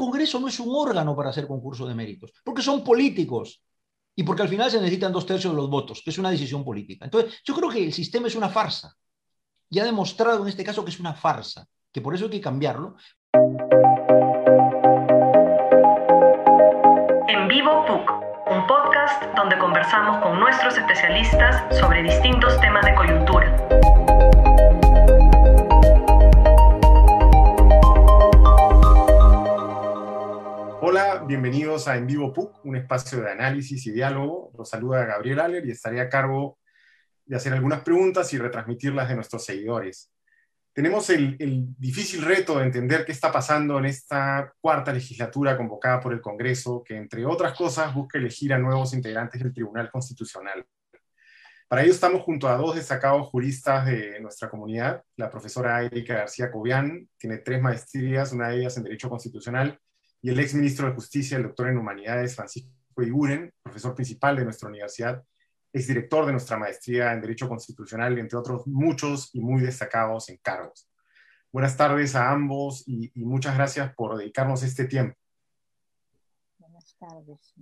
Congreso no es un órgano para hacer concurso de méritos, porque son políticos y porque al final se necesitan dos tercios de los votos, que es una decisión política. Entonces, yo creo que el sistema es una farsa. Y ha demostrado en este caso que es una farsa, que por eso hay que cambiarlo. En Vivo PUC, un podcast donde conversamos con nuestros especialistas sobre distintos temas de coyuntura. Hola, bienvenidos a En Vivo PUC, un espacio de análisis y diálogo. Los saluda Gabriel Aller y estaré a cargo de hacer algunas preguntas y retransmitirlas de nuestros seguidores. Tenemos el, difícil reto de entender qué está pasando en esta cuarta legislatura convocada por el Congreso, que entre otras cosas busca elegir a nuevos integrantes del Tribunal Constitucional. Para ello estamos junto a dos destacados juristas de nuestra comunidad, la profesora Erika García Cobian, tiene tres maestrías, una de ellas en Derecho Constitucional, y el ex ministro de Justicia, el doctor en Humanidades, Francisco Iguren, profesor principal de nuestra universidad, ex director de nuestra maestría en Derecho Constitucional, entre otros muchos y muy destacados encargos. Buenas tardes a ambos y, muchas gracias por dedicarnos este tiempo. Buenas tardes,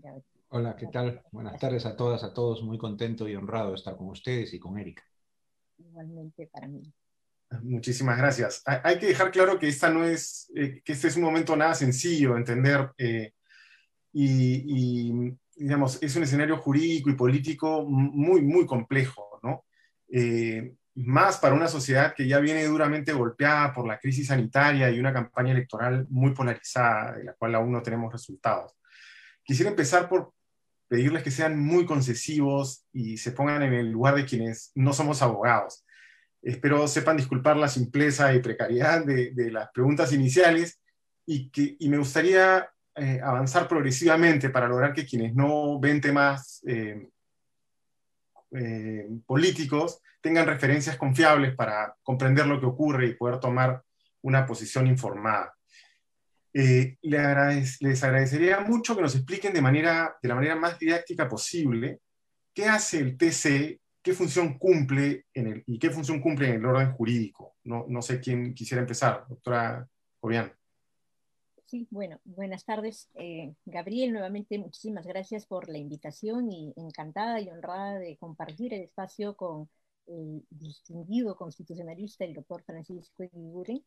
Hola, ¿qué tal? Buenas tardes a todas, a todos. Muy contento y honrado de estar con ustedes y con Erika. Igualmente para mí. Muchísimas gracias. Hay que dejar claro que, esta no es, eh, que este es un momento nada sencillo de entender eh, y, digamos, es un escenario jurídico y político muy, muy complejo, ¿no? Eh, más para una sociedad que ya viene duramente golpeada por la crisis sanitaria y una campaña electoral muy polarizada, de la cual aún no tenemos resultados. Quisiera empezar por pedirles que sean muy concesivos y se pongan en el lugar de quienes no somos abogados. Espero sepan disculpar la simpleza y precariedad de, las preguntas iniciales y, que, me gustaría eh, avanzar progresivamente para lograr que quienes no ven temas eh, eh, políticos tengan referencias confiables para comprender lo que ocurre y poder tomar una posición informada. les agradecería mucho que nos expliquen de, manera, de la manera más didáctica posible qué hace el TC qué función cumple en el, y qué función cumple en el orden jurídico. No, no sé quién quisiera empezar, doctora Jovian. Sí, bueno, buenas tardes. Eh, Gabriel, nuevamente muchísimas gracias por la invitación y encantada y honrada de compartir el espacio con el distinguido constitucionalista, el doctor Francisco Iguren.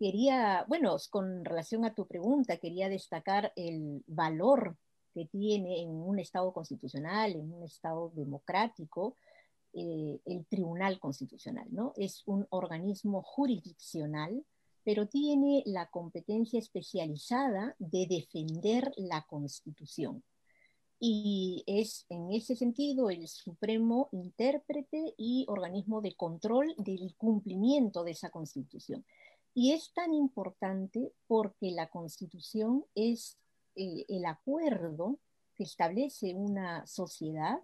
Quería, bueno, con relación a tu pregunta, quería destacar el valor que tiene en un Estado constitucional, en un Estado democrático, eh, el Tribunal Constitucional, ¿no? Es un organismo jurisdiccional, pero tiene la competencia especializada de defender la Constitución. Y es en ese sentido el supremo intérprete y organismo de control del cumplimiento de esa Constitución. Y es tan importante porque la Constitución es eh, el acuerdo que establece una sociedad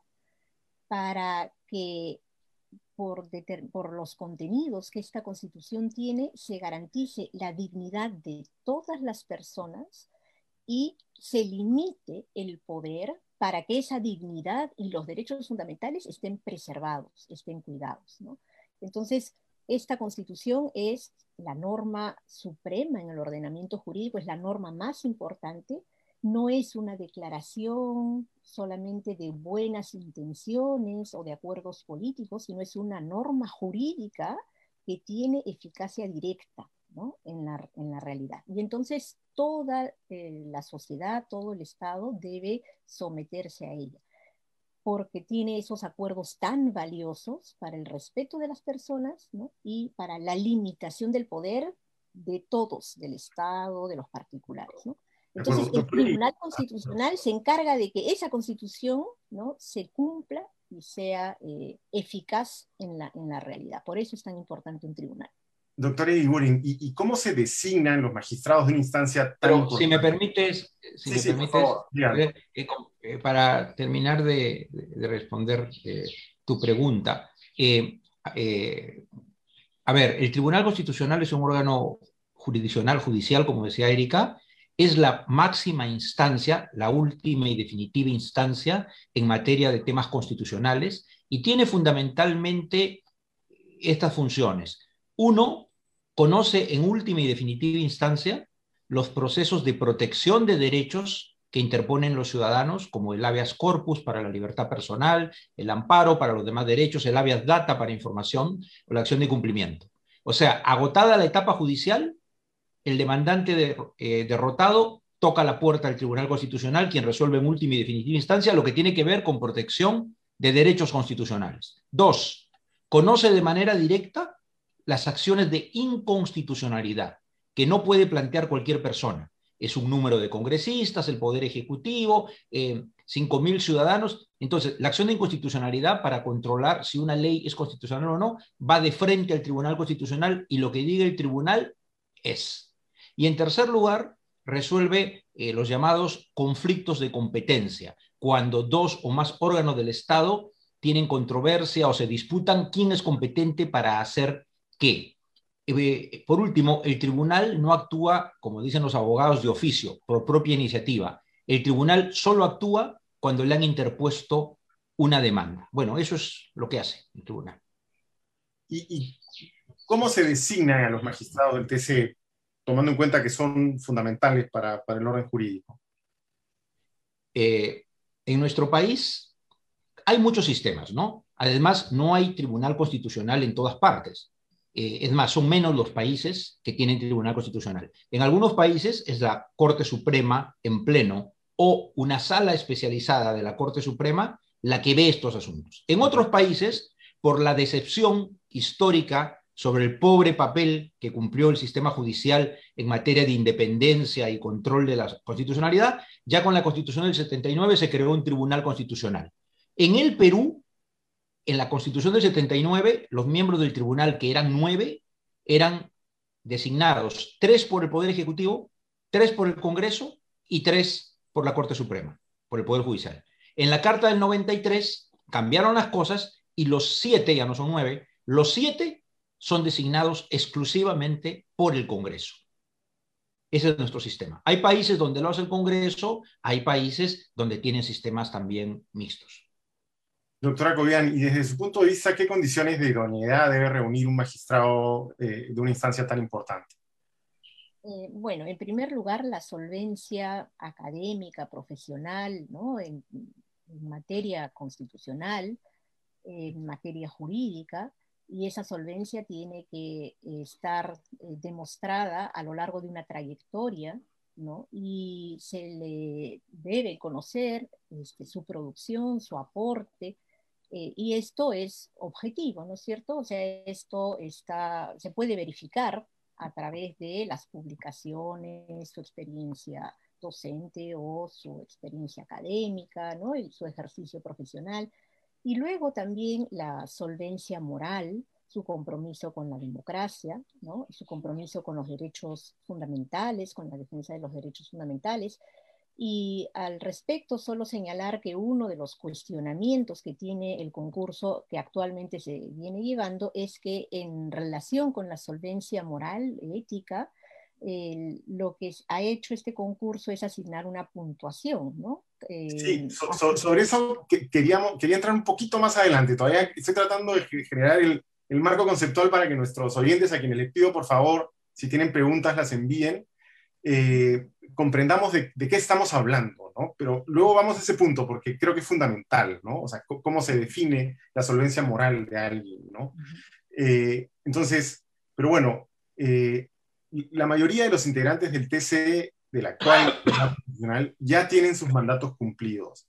para que por, los contenidos que esta constitución tiene se garantice la dignidad de todas las personas y se limite el poder para que esa dignidad y los derechos fundamentales estén preservados, estén cuidados. Entonces, esta constitución es la norma suprema en el ordenamiento jurídico, es la norma más importante no es una declaración solamente de buenas intenciones o de acuerdos políticos, sino es una norma jurídica que tiene eficacia directa en, la, realidad. Y entonces toda eh, la sociedad, todo el Estado debe someterse a ella, porque tiene esos acuerdos tan valiosos para el respeto de las personas y para la limitación del poder de todos, del Estado, de los particulares. ¿no? Entonces, el Tribunal Constitucional se encarga de que esa constitución ¿no? se cumpla y sea eh, eficaz en la, en la realidad. Por eso es tan importante un tribunal. Doctor Igurin, ¿y, cómo se designan los magistrados de una instancia tan Pero, Si me permites, si me permites eh, eh, para terminar de, de responder tu pregunta. a ver, el Tribunal Constitucional es un órgano jurisdiccional, judicial, como decía Erika, es la máxima instancia, la última y definitiva instancia en materia de temas constitucionales y tiene fundamentalmente estas funciones. Uno, conoce en última y definitiva instancia los procesos de protección de derechos que interponen los ciudadanos, como el habeas corpus para la libertad personal, el amparo para los demás derechos, el habeas data para información o la acción de cumplimiento. O sea, agotada la etapa judicial, el demandante eh, derrotado toca la puerta del Tribunal Constitucional, quien resuelve en última y definitiva instancia lo que tiene que ver con protección de derechos constitucionales. Dos, conoce de manera directa las acciones de inconstitucionalidad que no puede plantear cualquier persona. Es un número de congresistas, el Poder Ejecutivo, eh, 5.000 ciudadanos. Entonces, la acción de inconstitucionalidad para controlar si una ley es constitucional o no va de frente al Tribunal Constitucional y lo que diga el tribunal es. Y en tercer lugar, resuelve eh, los llamados conflictos de competencia, cuando dos o más órganos del Estado tienen controversia o se disputan quién es competente para hacer qué. Eh, por último, el tribunal no actúa, como dicen los abogados, de oficio, por propia iniciativa. El tribunal solo actúa cuando le han interpuesto una demanda. Bueno, eso es lo que hace el tribunal. ¿Y, cómo se designan a los magistrados del TC, tomando en cuenta que son fundamentales para, el orden jurídico? Eh, en nuestro país hay muchos sistemas, ¿no? Además, no hay tribunal constitucional en todas partes. Eh, es más, son menos los países que tienen tribunal constitucional. En algunos países es la Corte Suprema en pleno o una sala especializada de la Corte Suprema la que ve estos asuntos. En otros países, por la decepción histórica sobre el pobre papel que cumplió el sistema judicial en materia de independencia y control de la constitucionalidad, ya con la Constitución del 79 se creó un tribunal constitucional. En el Perú, en la Constitución del 79, los miembros del tribunal, que eran nueve, eran designados tres por el Poder Ejecutivo, tres por el Congreso y tres por la Corte Suprema, por el Poder Judicial. En la Carta del 93 cambiaron las cosas y los siete, ya no son nueve, los siete son designados exclusivamente por el Congreso. Ese es nuestro sistema. Hay países donde lo hace el Congreso, hay países donde tienen sistemas también mixtos. Doctora Cobian, y desde su punto de vista, ¿qué condiciones de idoneidad debe reunir un magistrado eh, de una instancia tan importante? Eh, bueno, en primer lugar, la solvencia académica, profesional, ¿no? en, materia constitucional, en materia jurídica, y esa solvencia tiene que estar eh, demostrada a lo largo de una trayectoria, ¿no? Y se le debe conocer este, su producción, su aporte, eh, y esto es objetivo, ¿no es cierto? O sea, esto está, se puede verificar a través de las publicaciones, su experiencia docente o su experiencia académica, ¿no? Y su ejercicio profesional. Y luego también la solvencia moral, su compromiso con la democracia, ¿no? su compromiso con los derechos fundamentales, con la defensa de los derechos fundamentales, y al respecto, solo señalar que uno de los cuestionamientos que tiene el concurso que actualmente se viene llevando es que en relación con la solvencia moral, ética, lo que ha hecho este concurso es asignar una puntuación, ¿no? sí, eh, sobre eso queríamos, quería entrar un poquito más adelante. Todavía estoy tratando de generar el, el marco conceptual para que nuestros oyentes, a quienes les pido, por favor, si tienen preguntas, las envíen. Eh, comprendamos de, qué estamos hablando, ¿no? Pero luego vamos a ese punto porque creo que es fundamental, ¿no? O sea, cómo se define la solvencia moral de alguien, ¿no? Eh, entonces, pero bueno, eh, la mayoría de los integrantes del TCE del actual Nacional ya tienen sus mandatos cumplidos.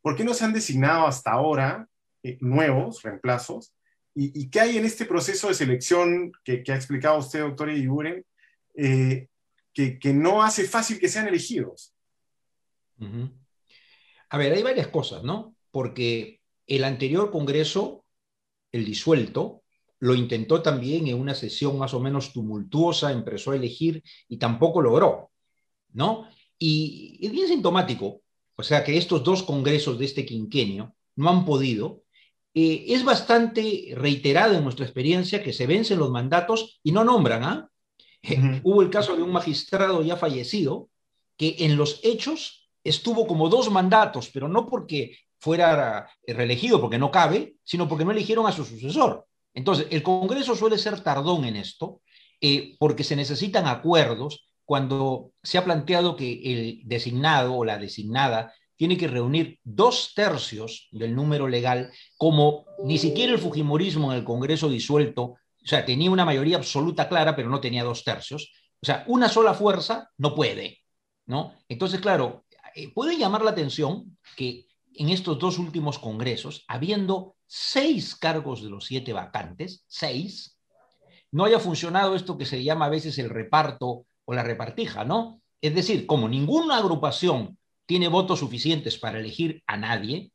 ¿Por qué no se han designado hasta ahora eh, nuevos reemplazos? ¿Y, qué hay en este proceso de selección que, ha explicado usted, doctor Iguren, eh, que, no hace fácil que sean elegidos. A ver, hay varias cosas, ¿no? Porque el anterior Congreso, el disuelto, lo intentó también en una sesión más o menos tumultuosa, empezó a elegir y tampoco logró, ¿no? Y es bien sintomático, o sea, que estos dos congresos de este quinquenio no han podido. Eh, es bastante reiterado en nuestra experiencia que se vencen los mandatos y no nombran, ¿ah? Hubo el caso de un magistrado ya fallecido que en los hechos estuvo como dos mandatos, pero no porque fuera reelegido, porque no cabe, sino porque no eligieron a su sucesor. Entonces, el Congreso suele ser tardón en esto, eh, porque se necesitan acuerdos cuando se ha planteado que el designado o la designada tiene que reunir dos tercios del número legal, como ni siquiera el Fujimorismo en el Congreso disuelto, o sea, tenía una mayoría absoluta clara, pero no tenía dos tercios. O sea, una sola fuerza no puede, ¿no? Entonces, claro, eh, puede llamar la atención que en estos dos últimos congresos, habiendo seis cargos de los siete vacantes, seis, no haya funcionado esto que se llama a veces el reparto o la repartija, ¿no? Es decir, como ninguna agrupación tiene votos suficientes para elegir a nadie,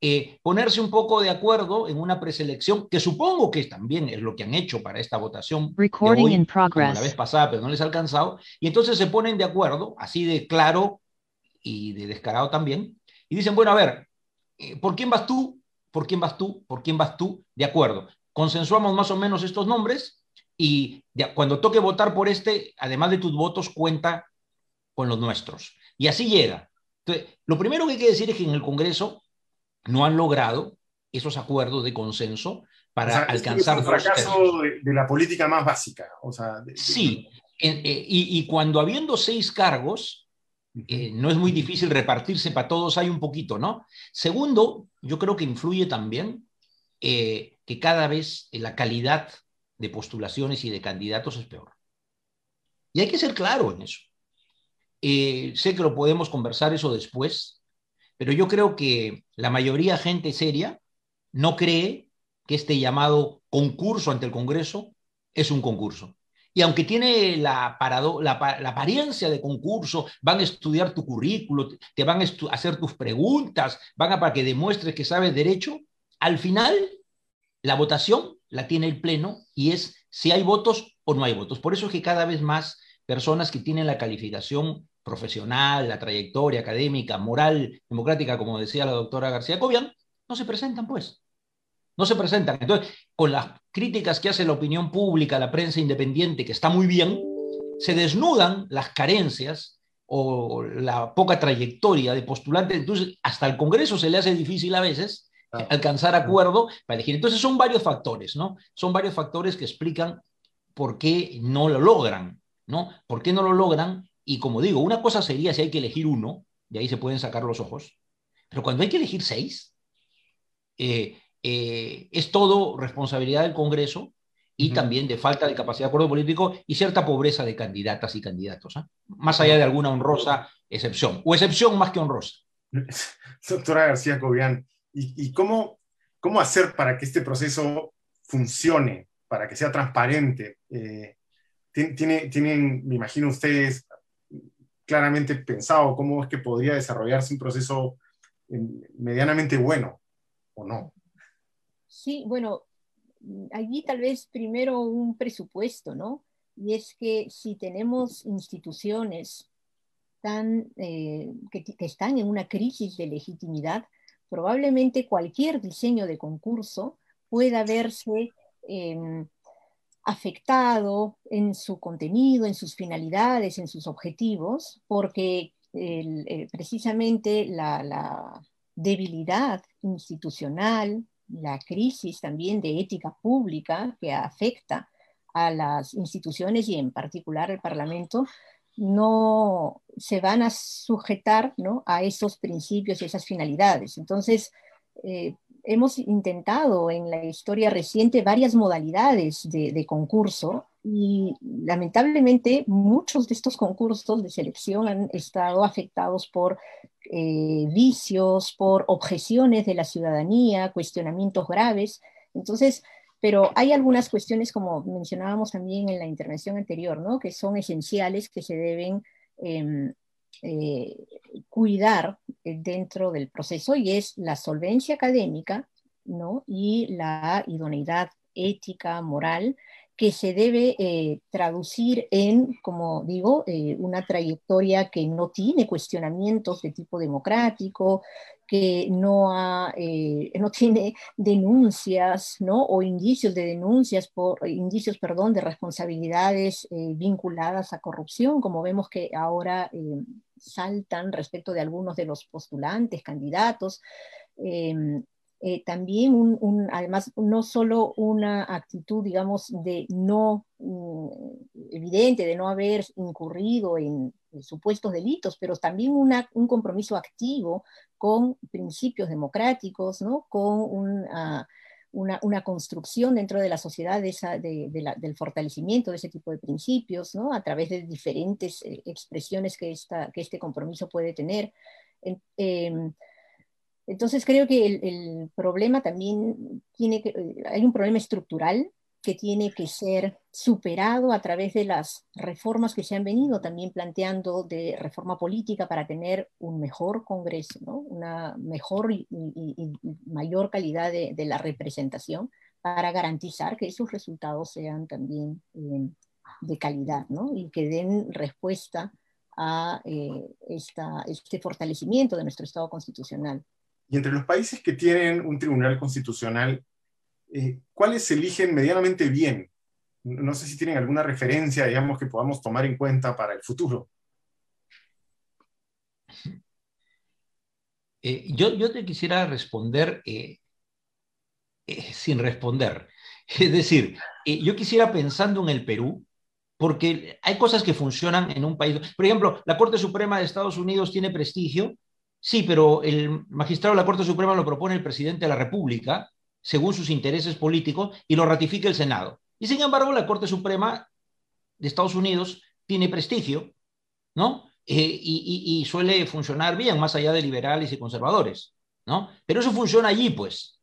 eh, ponerse un poco de acuerdo en una preselección, que supongo que también es lo que han hecho para esta votación Recording in progress. la vez pasada, pero no les ha alcanzado, y entonces se ponen de acuerdo, así de claro y de descarado también, y dicen, bueno, a ver, eh, ¿por quién vas tú? ¿Por quién vas tú? ¿Por quién vas tú? De acuerdo. Consensuamos más o menos estos nombres y cuando toque votar por este, además de tus votos, cuenta con los nuestros. Y así llega. Entonces, lo primero que hay que decir es que en el Congreso no han logrado esos acuerdos de consenso para O sea, alcanzar es un fracaso de, de la política más básica. O sea, de- de- Sí, eh, eh, y, y cuando habiendo seis cargos, eh, no es muy difícil repartirse para todos, hay un poquito, ¿no? Segundo, yo creo que influye también eh, que cada vez la calidad de postulaciones y de candidatos es peor. Y hay que ser claro en eso. Eh, sé que lo podemos conversar eso después, pero yo creo que la mayoría gente seria no cree que este llamado concurso ante el Congreso es un concurso. Y aunque tiene la, apariencia de concurso, van a estudiar tu currículo, te- van a hacer tus preguntas, van a para que demuestres que sabes derecho, al final la votación la tiene el Pleno y es si hay votos o no hay votos. Por eso es que cada vez más personas que tienen la calificación profesional, la trayectoria académica, moral, democrática, como decía la doctora García Cobian, no se presentan, pues. No se presentan. Entonces, con las críticas que hace la opinión pública, la prensa independiente, que está muy bien, se desnudan las carencias o la poca trayectoria de postulantes. Entonces, hasta el Congreso se le hace difícil a veces Ah. alcanzar acuerdo para elegir. Entonces, son varios factores, ¿no? Son varios factores que explican por qué no lo logran, ¿no? ¿Por qué no lo logran? Y como digo, una cosa sería si hay que elegir uno, de ahí se pueden sacar los ojos, pero cuando hay que elegir seis, eh, eh, es todo responsabilidad del Congreso y también de falta de capacidad de acuerdo político y cierta pobreza de candidatas y candidatos, ¿ah? más allá de alguna honrosa excepción, o excepción más que honrosa. Doctora García Cobian, ¿y, y cómo, cómo hacer para que este proceso funcione, para que sea transparente? Eh, tien- tiene- tienen, me imagino ustedes, claramente pensado cómo es que podría desarrollarse un proceso eh, medianamente bueno, ¿o no? Sí, bueno, allí tal vez primero un presupuesto, ¿no? Y es que si tenemos instituciones eh, que, están en una crisis de legitimidad, probablemente cualquier diseño de concurso pueda verse eh, afectado en su contenido, en sus finalidades, en sus objetivos, porque eh, precisamente la debilidad institucional, la crisis también de ética pública que afecta a las instituciones y en particular al Parlamento, no se van a sujetar ¿no? a esos principios y esas finalidades. Entonces, eh, hemos intentado en la historia reciente varias modalidades de, de, concurso y lamentablemente muchos de estos concursos de selección han estado afectados por eh, vicios, por objeciones de la ciudadanía, cuestionamientos graves. Entonces, pero hay algunas cuestiones, como mencionábamos también en la intervención anterior, ¿no? que son esenciales, que se deben eh, eh, cuidar dentro del proceso, y es la solvencia académica ¿no? y la idoneidad ética, moral, que se debe eh, traducir en, como digo, eh, una trayectoria que no tiene cuestionamientos de tipo democrático, que no, ha, eh, no tiene denuncias ¿no? o indicios de denuncias, por, indicios perdón, de responsabilidades vinculadas a corrupción, como vemos que ahora saltan respecto de algunos de los postulantes, candidatos. eh, también un, además no solo una actitud, digamos, de no mm, evidente, de no haber incurrido en, supuestos delitos, pero también un compromiso activo con principios democráticos, ¿no? con una, una, construcción dentro de la sociedad de del fortalecimiento de ese tipo de principios, ¿no? a través de diferentes eh, expresiones que, esta, que este compromiso puede tener. Em, entonces creo que el, problema también tiene que, eh, hay un problema estructural que tiene que ser superado a través de las reformas que se han venido también planteando de reforma política para tener un mejor Congreso, una mejor y, mayor calidad de, la representación para garantizar que esos resultados sean también eh, de calidad y que den respuesta a eh, este fortalecimiento de nuestro Estado constitucional. Y entre los países que tienen un tribunal constitucional, eh, ¿cuáles se eligen medianamente bien? No sé si tienen alguna referencia, digamos, que podamos tomar en cuenta para el futuro. Eh, yo, yo, te quisiera responder eh, sin responder. Es decir, yo quisiera pensando en el Perú, porque hay cosas que funcionan en un país. Por ejemplo, la Corte Suprema de Estados Unidos tiene prestigio Sí, pero el magistrado de la Corte Suprema lo propone el presidente de la República, según sus intereses políticos, y lo ratifica el Senado. Y sin embargo, la Corte Suprema de Estados Unidos tiene prestigio, ¿no? Eh, y, suele funcionar bien, más allá de liberales y conservadores, ¿no? Pero eso funciona allí, pues.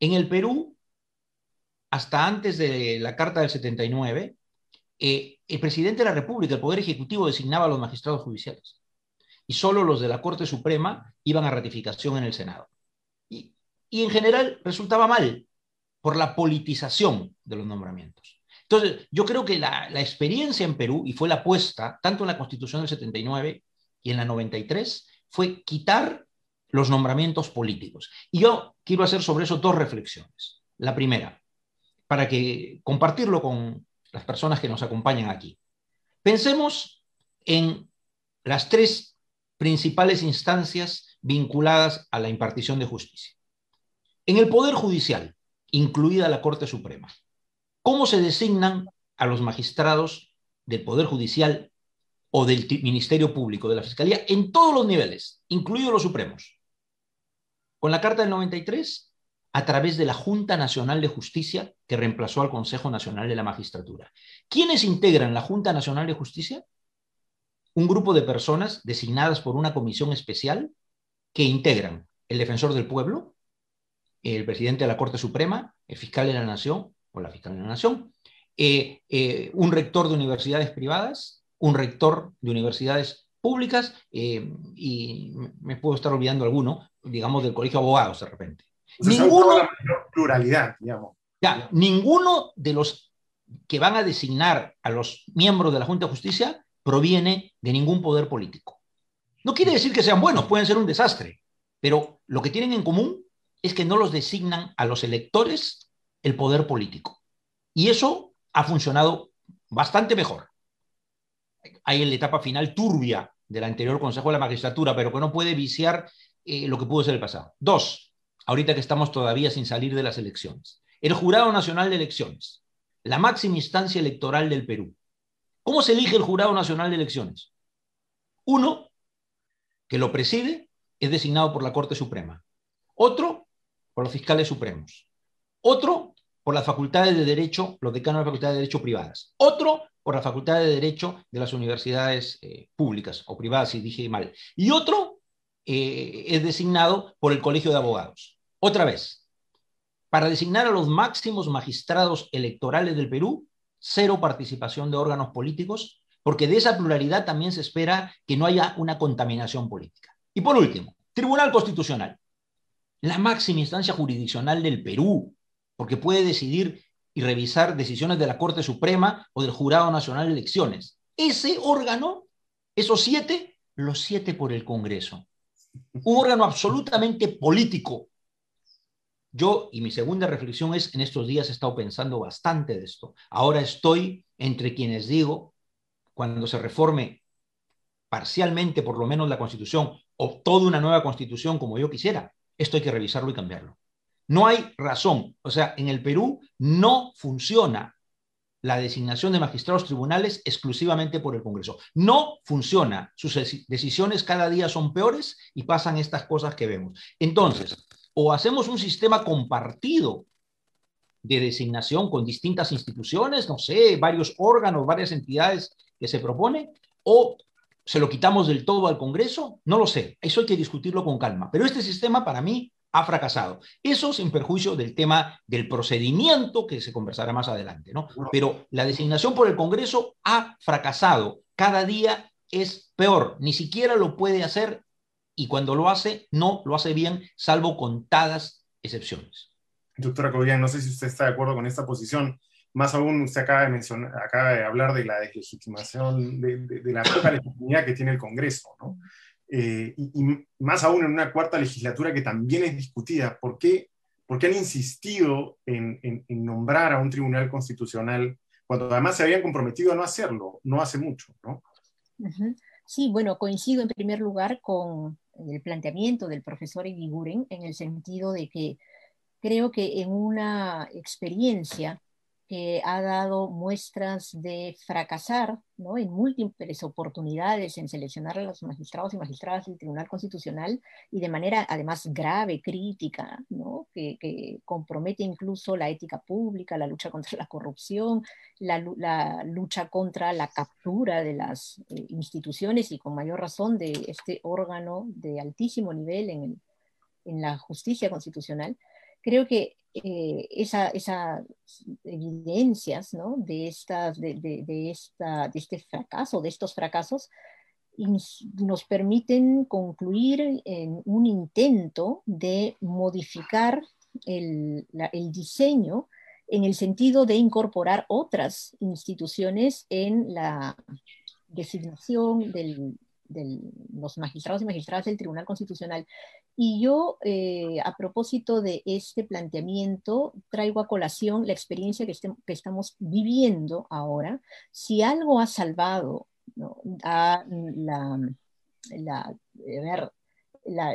En el Perú, hasta antes de la Carta del 79, eh, el presidente de la República, el Poder Ejecutivo, designaba a los magistrados judiciales y solo los de la Corte Suprema iban a ratificación en el Senado. Y, en general resultaba mal por la politización de los nombramientos. Entonces, yo creo que la, experiencia en Perú, y fue la apuesta, tanto en la Constitución del 79 y en la 93, fue quitar los nombramientos políticos. Y yo quiero hacer sobre eso dos reflexiones. La primera, para que compartirlo con las personas que nos acompañan aquí. Pensemos en las tres principales instancias vinculadas a la impartición de justicia. En el Poder Judicial, incluida la Corte Suprema, ¿cómo se designan a los magistrados del Poder Judicial o del Ministerio Público, de la Fiscalía, en todos los niveles, incluidos los supremos? Con la Carta del 93, a través de la Junta Nacional de Justicia, que reemplazó al Consejo Nacional de la Magistratura. ¿Quiénes integran la Junta Nacional de Justicia? Un grupo de personas designadas por una comisión especial que integran el defensor del pueblo, el presidente de la Corte Suprema, el fiscal de la Nación o la fiscal de la Nación, eh, eh, un rector de universidades privadas, un rector de universidades públicas eh, y me puedo estar olvidando alguno, digamos, del Colegio de Abogados de repente. ninguno, pluralidad, digamos. Ya, ninguno de los que van a designar a los miembros de la Junta de Justicia proviene de ningún poder político. No quiere decir que sean buenos, pueden ser un desastre, pero lo que tienen en común es que no los designan a los electores el poder político. Y eso ha funcionado bastante mejor. Hay en la etapa final turbia del anterior Consejo de la Magistratura, pero que no puede viciar eh, lo que pudo ser el pasado. Dos, ahorita que estamos todavía sin salir de las elecciones. El Jurado Nacional de Elecciones, la máxima instancia electoral del Perú, ¿Cómo se elige el Jurado Nacional de Elecciones? Uno, que lo preside, es designado por la Corte Suprema. Otro, por los fiscales supremos. Otro, por las facultades de Derecho, los decanos de las facultades de Derecho privadas. Otro, por la facultad de Derecho de las universidades eh, públicas o privadas, si dije mal. Y otro eh, es designado por el Colegio de Abogados. Otra vez, para designar a los máximos magistrados electorales del Perú, cero participación de órganos políticos, porque de esa pluralidad también se espera que no haya una contaminación política. Y por último, Tribunal Constitucional, la máxima instancia jurisdiccional del Perú, porque puede decidir y revisar decisiones de la Corte Suprema o del Jurado Nacional de Elecciones. Ese órgano, esos siete, los siete por el Congreso. Un órgano absolutamente político, yo, y mi segunda reflexión es, en estos días he estado pensando bastante de esto. Ahora estoy entre quienes digo, cuando se reforme parcialmente por lo menos la constitución o toda una nueva constitución como yo quisiera, esto hay que revisarlo y cambiarlo. No hay razón. O sea, en el Perú no funciona la designación de magistrados tribunales exclusivamente por el Congreso. No funciona. Sus decisiones cada día son peores y pasan estas cosas que vemos. Entonces, o hacemos un sistema compartido de designación con distintas instituciones, no sé, varios órganos, varias entidades que se propone, o se lo quitamos del todo al Congreso, no lo sé, eso hay que discutirlo con calma, pero este sistema para mí ha fracasado. Eso sin perjuicio del tema del procedimiento que se conversará más adelante, ¿no? Pero la designación por el Congreso ha fracasado. Cada día es peor, ni siquiera lo puede hacer y cuando lo hace, no lo hace bien, salvo contadas excepciones. Doctora Cobian, no sé si usted está de acuerdo con esta posición. Más aún, usted acaba de, mencionar, acaba de hablar de la deslegitimación, de, la poca legitimidad que tiene el Congreso, ¿no? Eh, y, más aún en una cuarta legislatura que también es discutida. ¿Por qué, por qué han insistido en, en, nombrar a un tribunal constitucional cuando además se habían comprometido a no hacerlo, no hace mucho, ¿no? Sí, bueno, coincido en primer lugar con el planteamiento del profesor Eguiguren en el sentido de que creo que en una experiencia que ha dado muestras de fracasar ¿no? en múltiples oportunidades en seleccionar a los magistrados y magistradas del Tribunal Constitucional y de manera además grave, crítica, ¿no? que, que, compromete incluso la ética pública, la lucha contra la corrupción, la, la lucha contra la captura de las eh, instituciones y con mayor razón de este órgano de altísimo nivel en, el, en la justicia constitucional creo que eh, esas evidencias de, estas, de, esta, de este fracaso, de estos fracasos, nos permiten concluir en un intento de modificar el, diseño en el sentido de incorporar otras instituciones en la designación de los magistrados y magistradas del Tribunal Constitucional. Y yo, eh, a propósito de este planteamiento, traigo a colación la experiencia que, estamos viviendo ahora. Si algo ha salvado a la, la, ver, la,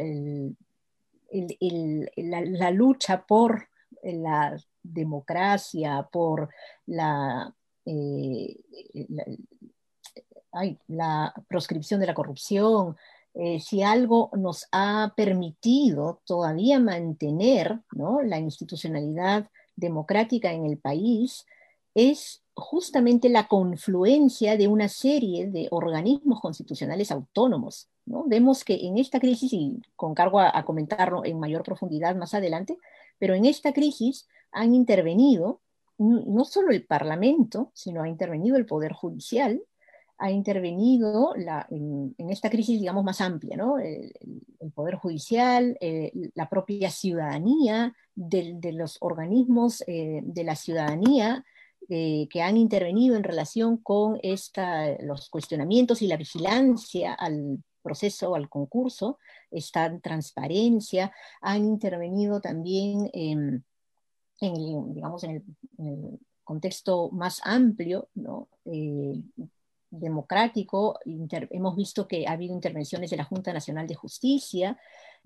la, lucha por la democracia, por la, eh, la proscripción de la corrupción, eh, si algo nos ha permitido todavía mantener la institucionalidad democrática en el país, es justamente la confluencia de una serie de organismos constitucionales autónomos. ¿no? Vemos que en esta crisis, y con cargo a comentarlo en mayor profundidad más adelante, pero en esta crisis han intervenido no solo el Parlamento, sino ha intervenido el Poder Judicial, ha intervenido en, esta crisis, digamos, más amplia, ¿no? el, Poder Judicial, eh, la propia ciudadanía, de, los organismos eh, de la ciudadanía eh, que han intervenido en relación con esta, los cuestionamientos y la vigilancia al proceso, al concurso, esta transparencia, han intervenido también en, digamos, en el, contexto más amplio, ¿no? Democrático. hemos visto que ha habido intervenciones de la Junta Nacional de Justicia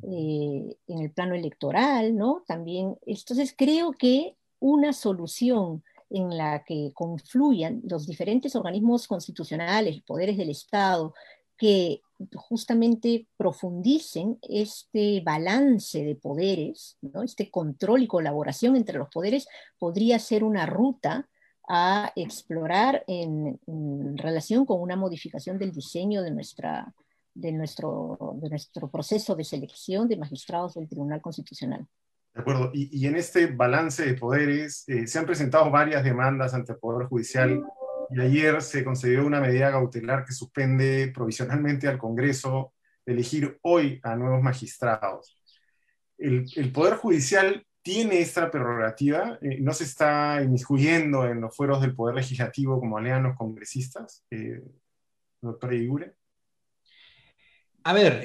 eh, en el plano electoral, ¿no? También, entonces creo que una solución en la que confluyan los diferentes organismos constitucionales, poderes del Estado, que justamente profundicen este balance de poderes, ¿no? este control y colaboración entre los poderes, podría ser una ruta a explorar en, relación con una modificación del diseño de, nuestra, de, nuestro, de nuestro proceso de selección de magistrados del Tribunal Constitucional. De acuerdo. Y, en este balance de poderes eh, se han presentado varias demandas ante el Poder Judicial y ayer se concedió una medida cautelar que suspende provisionalmente al Congreso elegir hoy a nuevos magistrados. El, el Poder Judicial tiene esta prerrogativa, eh, no se está inmiscuyendo en los fueros del Poder Legislativo como alean los congresistas, eh, doctor Igure. A ver,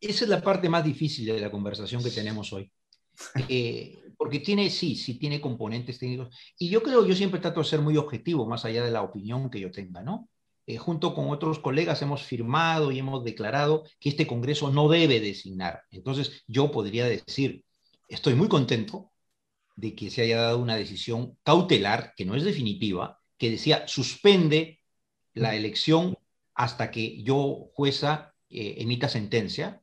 esa es la parte más difícil de la conversación que tenemos hoy. Eh, porque tiene, sí, sí tiene componentes técnicos. Y yo creo, yo siempre trato de ser muy objetivo, más allá de la opinión que yo tenga, ¿no? junto con otros colegas hemos firmado y hemos declarado que este Congreso no debe designar. Entonces, yo podría decir, estoy muy contento de que se haya dado una decisión cautelar, que no es definitiva, que decía suspende la elección hasta que yo, jueza, eh, emita sentencia.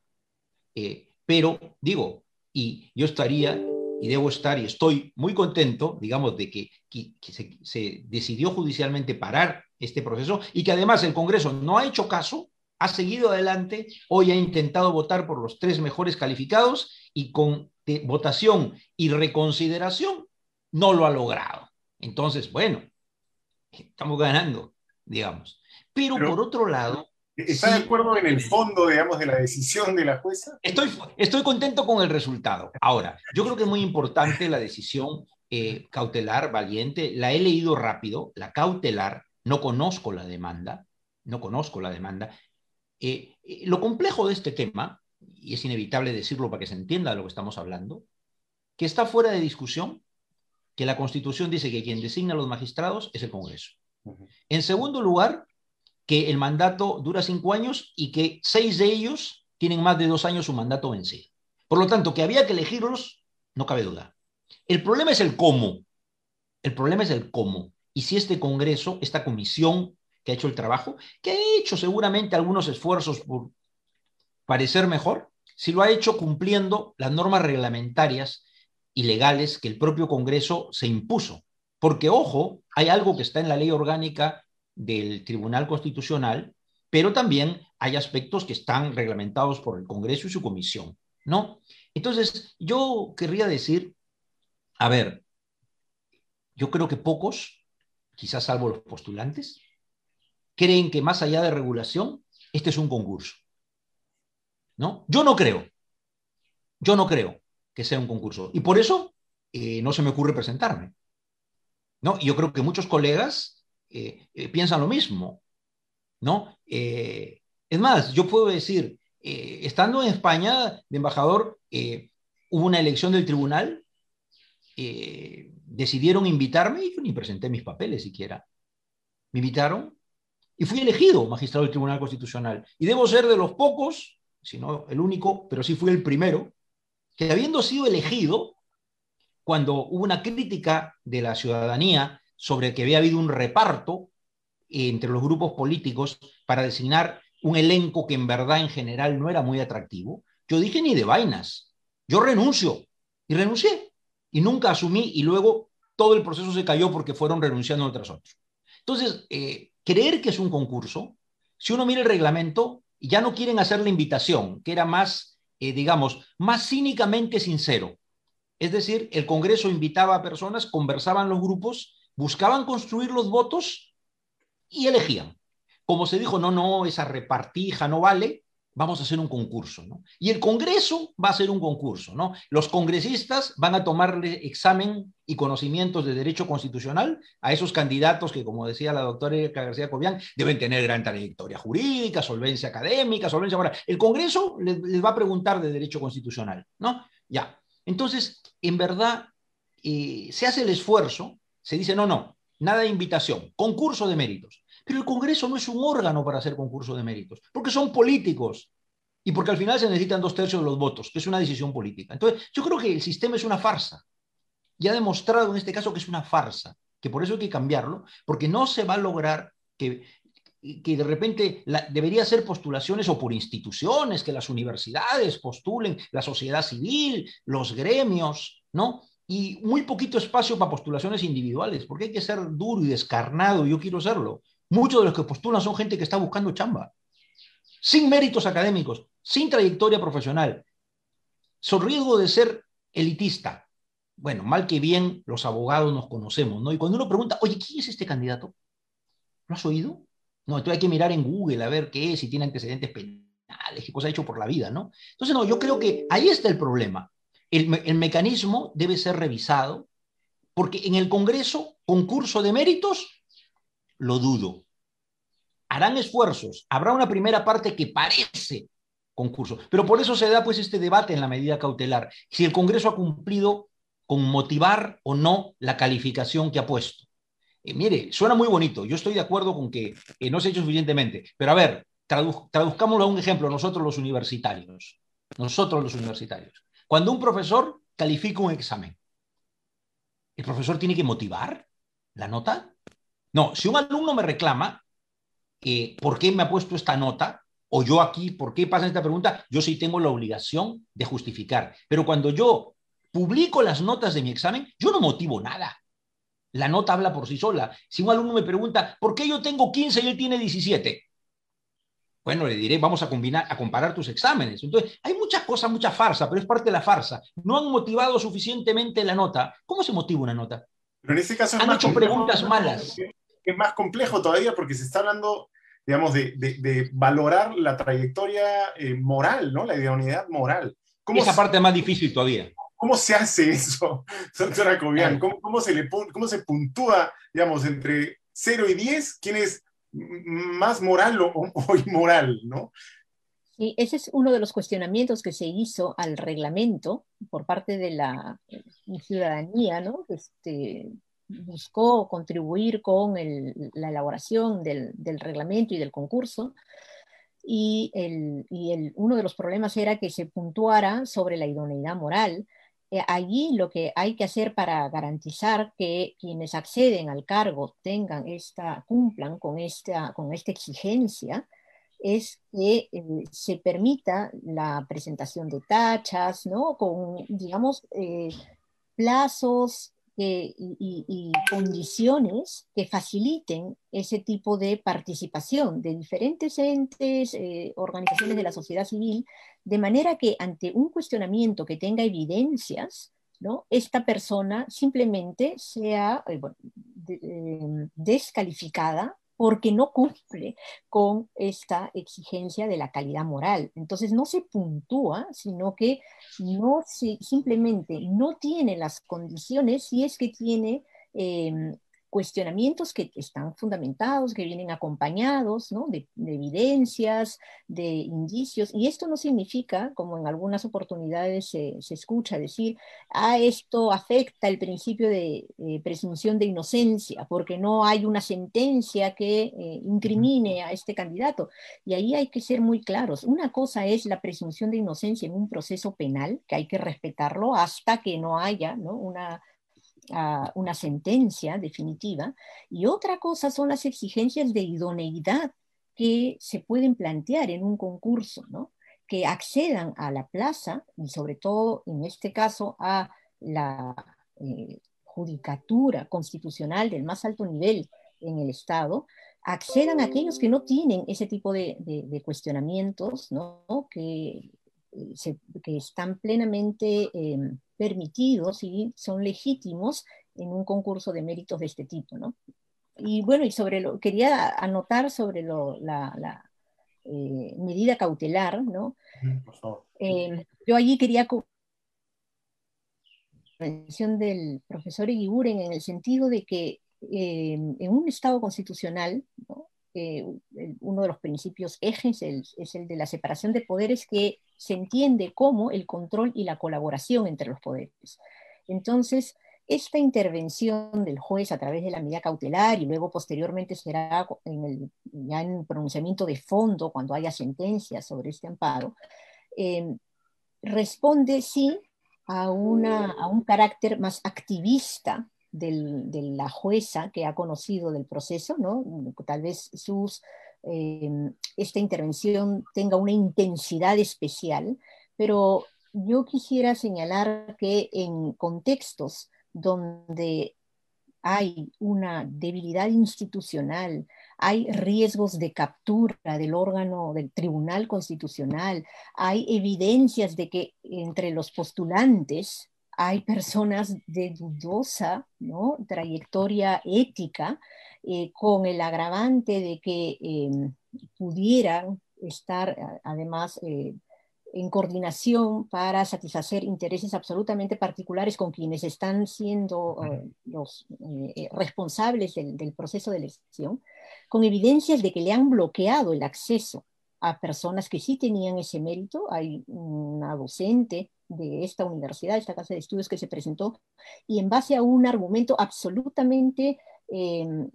Eh, pero digo, y yo estaría y debo estar y estoy muy contento, digamos, de que, se, decidió judicialmente parar este proceso y que además el Congreso no ha hecho caso, ha seguido adelante, hoy ha intentado votar por los tres mejores calificados y con votación y reconsideración no lo ha logrado. Entonces, bueno, estamos ganando, digamos. Pero, por otro lado... ¿Está de acuerdo en el fondo, digamos, de la decisión de la jueza? Estoy, estoy contento con el resultado. Ahora, yo creo que es muy importante la decisión eh, cautelar, valiente. La he leído rápido, la cautelar, no conozco la demanda, no conozco la demanda. Eh, eh, lo complejo de este tema, y es inevitable decirlo para que se entienda de lo que estamos hablando, que está fuera de discusión que la Constitución dice que quien designa a los magistrados es el Congreso. En segundo lugar, que el mandato dura cinco años y que seis de ellos tienen más de dos años su mandato vencido. Por lo tanto, que había que elegirlos, no cabe duda. El problema es el cómo. El problema es el cómo. Y si este Congreso, esta comisión que ha hecho el trabajo, que ha hecho seguramente algunos esfuerzos por parecer mejor, si lo ha hecho cumpliendo las normas reglamentarias ilegales que el propio Congreso se impuso. Porque, ojo, hay algo que está en la ley orgánica del Tribunal Constitucional, pero también hay aspectos que están reglamentados por el Congreso y su comisión, ¿no? Entonces, yo querría decir, a ver, yo creo que pocos, quizás salvo los postulantes, creen que más allá de regulación, este es un concurso. ¿No? Yo no creo. Yo no creo que sea un concurso. Y por eso eh, no se me ocurre presentarme. ¿no? yo creo que muchos colegas eh, eh, piensan lo mismo. ¿no? es más, yo puedo decir, estando en España de embajador, hubo una elección del tribunal, decidieron invitarme y yo ni presenté mis papeles siquiera. Me invitaron y fui elegido magistrado del Tribunal Constitucional. Y debo ser de los pocos, si no el único, pero sí fui el primero, que habiendo sido elegido, cuando hubo una crítica de la ciudadanía sobre que había habido un reparto entre los grupos políticos para designar un elenco que en verdad en general no era muy atractivo, yo dije ni de vainas, yo renuncio. Y renuncié. Y nunca asumí. Y luego todo el proceso se cayó porque fueron renunciando otros otros. Entonces, eh, creer que es un concurso, si uno mira el reglamento, ya no quieren hacer la invitación, que era más eh, digamos, más cínicamente sincero. Es decir, el Congreso invitaba a personas, conversaban los grupos, buscaban construir los votos y elegían. Como se dijo, no, no, esa repartija no vale, vamos a hacer un concurso, ¿no? Y el Congreso va a hacer un concurso, ¿no? Los congresistas van a tomarle examen y conocimientos de derecho constitucional a esos candidatos que, como decía la doctora Erika García Cobian, deben tener gran trayectoria jurídica, solvencia académica, solvencia moral. El Congreso les, va a preguntar de derecho constitucional, ¿no? Ya. Entonces, en verdad, eh, se hace el esfuerzo, se dice, no, no, nada de invitación, concurso de méritos. Pero el Congreso no es un órgano para hacer concurso de méritos, porque son políticos y porque al final se necesitan dos tercios de los votos, que es una decisión política. Entonces, yo creo que el sistema es una farsa. Y ha demostrado en este caso que es una farsa, que por eso hay que cambiarlo, porque no se va a lograr que, que de repente debería ser postulaciones o por instituciones, que las universidades postulen, la sociedad civil, los gremios, ¿no? Y muy poquito espacio para postulaciones individuales, porque hay que ser duro y descarnado, yo quiero serlo. Muchos de los que postulan son gente que está buscando chamba, sin méritos académicos, sin trayectoria profesional, son riesgo de ser elitista. Bueno, mal que bien los abogados nos conocemos, ¿no? Y cuando uno pregunta, oye, ¿quién es este candidato? ¿Lo has oído? No, entonces hay que mirar en Google a ver qué es, si tiene antecedentes penales, qué cosa ha hecho por la vida, ¿no? Entonces, no, yo creo que ahí está el problema. El, el mecanismo debe ser revisado porque en el Congreso, concurso de méritos, lo dudo. Harán esfuerzos, habrá una primera parte que parece concurso, pero por eso se da pues este debate en la medida cautelar, si el Congreso ha cumplido con motivar o no la calificación que ha puesto. Eh, mire, suena muy bonito, yo estoy de acuerdo con que no se ha hecho suficientemente, pero a ver, traduzcámoslo a un ejemplo, nosotros los universitarios, nosotros los universitarios. Cuando un profesor califico un examen? ¿El profesor tiene que motivar la nota? No, si un alumno me reclama eh, por qué me ha puesto esta nota, o yo aquí, ¿por qué pasa esta pregunta? Yo sí tengo la obligación de justificar. Pero cuando yo publico las notas de mi examen, yo no motivo nada. La nota habla por sí sola. Si un alumno me pregunta, ¿por qué yo tengo 15 y él tiene 17? Bueno, le diré, vamos a, combinar, a comparar tus exámenes. Entonces, hay muchas cosas, mucha farsa, pero es parte de la farsa. No han motivado suficientemente la nota. ¿Cómo se motiva una nota? Pero en este caso han hecho preguntas malas. Es más complejo todavía porque se está hablando, digamos, de, valorar la trayectoria eh, moral, ¿no? La idoneidad moral. ¿Cómo Esa parte es más difícil todavía. ¿Cómo se hace eso, doctora Cobian? ¿Cómo, se le, ¿Cómo se puntúa, digamos, entre 0 y 10? ¿Quién es más moral o, inmoral, ¿no? Sí, ese es uno de los cuestionamientos que se hizo al reglamento por parte de la ciudadanía, ¿no? Este, buscó contribuir con la elaboración del, reglamento y del concurso. Y, el, y el, uno de los problemas era que se puntuara sobre la idoneidad moral, eh, allí lo que hay que hacer para garantizar que quienes acceden al cargo tengan esta, cumplan con esta, con esta exigencia es que eh, se permita la presentación de tachas, ¿no? Con, digamos, eh, plazos y, condiciones que faciliten ese tipo de participación de diferentes entes, eh, organizaciones de la sociedad civil, de manera que ante un cuestionamiento que tenga evidencias, ¿no? esta persona simplemente sea eh, descalificada porque no cumple con esta exigencia de la calidad moral. Entonces no se puntúa, sino que no se, simplemente no tiene las condiciones si es que tiene em, cuestionamientos que están fundamentados, que vienen acompañados de, evidencias, de indicios, y esto no significa, como en algunas oportunidades se, escucha decir, ah, esto afecta el principio de eh, presunción de inocencia, porque no hay una sentencia que eh, incrimine a este candidato. Y ahí hay que ser muy claros. Una cosa es la presunción de inocencia en un proceso penal, que hay que respetarlo hasta que no haya una una sentencia definitiva, y otra cosa son las exigencias de idoneidad que se pueden plantear en un concurso, ¿no? que accedan a la plaza y sobre todo en este caso a la eh, judicatura constitucional del más alto nivel en el Estado, accedan a aquellos que no tienen ese tipo de, cuestionamientos, ¿no? que, eh, están plenamente em, permitidos y son legítimos en un concurso de méritos de este tipo, ¿no? Y bueno, y sobre lo, quería anotar sobre lo, la, eh, medida cautelar, ¿no? Eh, yo allí quería mención del profesor Eguiguren en el sentido de que eh, en un Estado constitucional, uno de los principios ejes es el de la separación de poderes que se entiende como el control y la colaboración entre los poderes. Entonces, esta intervención del juez a través de la medida cautelar y luego posteriormente será en el, ya en pronunciamiento de fondo cuando haya sentencia sobre este amparo, eh, responde sí a, una, a un carácter más activista del, de la jueza que ha conocido del proceso, ¿no? tal vez sus Em, esta intervención tenga una intensidad especial, pero yo quisiera señalar que en contextos donde hay una debilidad institucional, hay riesgos de captura del órgano del Tribunal Constitucional, hay evidencias de que entre los postulantes hay personas de dudosa ¿no? trayectoria ética, eh, con el agravante de que em, pudieran estar además eh, en coordinación para satisfacer intereses absolutamente particulares con quienes están siendo eh, los responsables del, del, proceso de elección, con evidencias de que le han bloqueado el acceso a personas que sí tenían ese mérito. Hay una docente de esta universidad, esta casa de estudios que se presentó, y en base a un argumento absolutamente Em,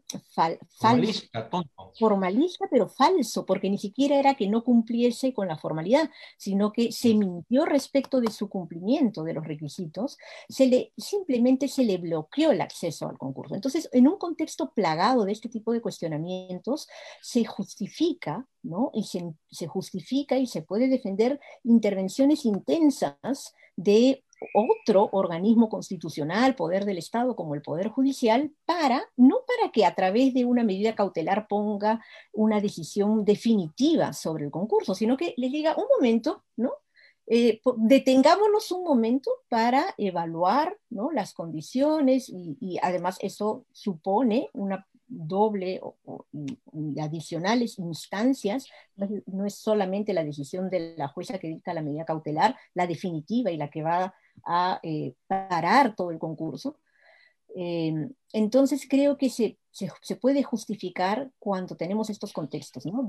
formalista, formalista, pero falso, porque ni siquiera era que no cumpliese con la formalidad, sino que se mintió respecto de su cumplimiento de los requisitos, se le, simplemente se le bloqueó el acceso al concurso. Entonces, en un contexto plagado de este tipo de cuestionamientos, se justifica, ¿no? Y se, se justifica y se puede defender intervenciones intensas de otro organismo constitucional, poder del Estado como el Poder Judicial, para, no para que a través de una medida cautelar ponga una decisión definitiva sobre el concurso, sino que le diga un momento, ¿no? Eh, detengámonos un momento para evaluar ¿no? las condiciones y, además eso supone una doble o, adicionales instancias, no es, solamente la decisión de la jueza que dicta la medida cautelar, la definitiva y la que va a eh, parar todo el concurso. Em, entonces creo que se, se, puede justificar cuando tenemos estos contextos ¿no?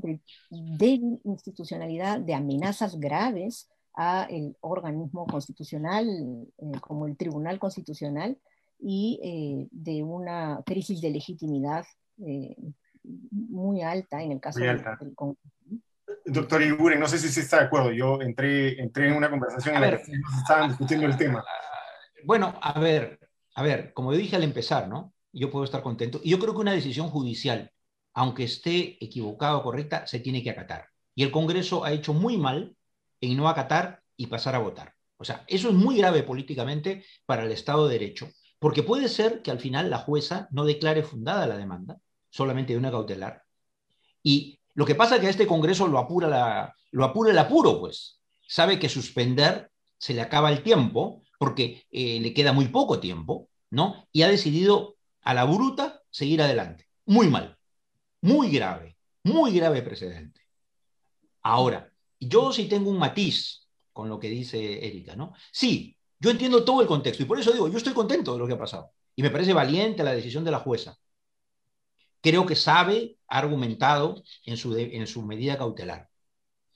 de, institucionalidad, de amenazas graves a el organismo constitucional eh, como el Tribunal Constitucional y eh, de una crisis de legitimidad muy alta en el caso del, del concurso. Doctor Iguren, no sé si está de acuerdo. Yo entré, entré en una conversación en la que estaban discutiendo el tema. Bueno, a ver, a ver, como yo dije al empezar, ¿no? Yo puedo estar contento. Y yo creo que una decisión judicial, aunque esté equivocada o correcta, se tiene que acatar. Y el Congreso ha hecho muy mal en no acatar y pasar a votar. O sea, eso es muy grave políticamente para el Estado de Derecho, porque puede ser que al final la jueza no declare fundada la demanda, solamente de una cautelar, y lo que pasa es que a este Congreso lo apura, lo apura el apuro, pues. Sabe que suspender se le acaba el tiempo, porque eh, le queda muy poco tiempo, ¿no? Y ha decidido a la bruta seguir adelante. Muy mal, muy grave, muy grave precedente. Ahora, yo sí tengo un matiz con lo que dice Erika, ¿no? Sí, yo entiendo todo el contexto y por eso digo, yo estoy contento de lo que ha pasado. Y me parece valiente la decisión de la jueza creo que sabe, ha argumentado en su, en su medida cautelar.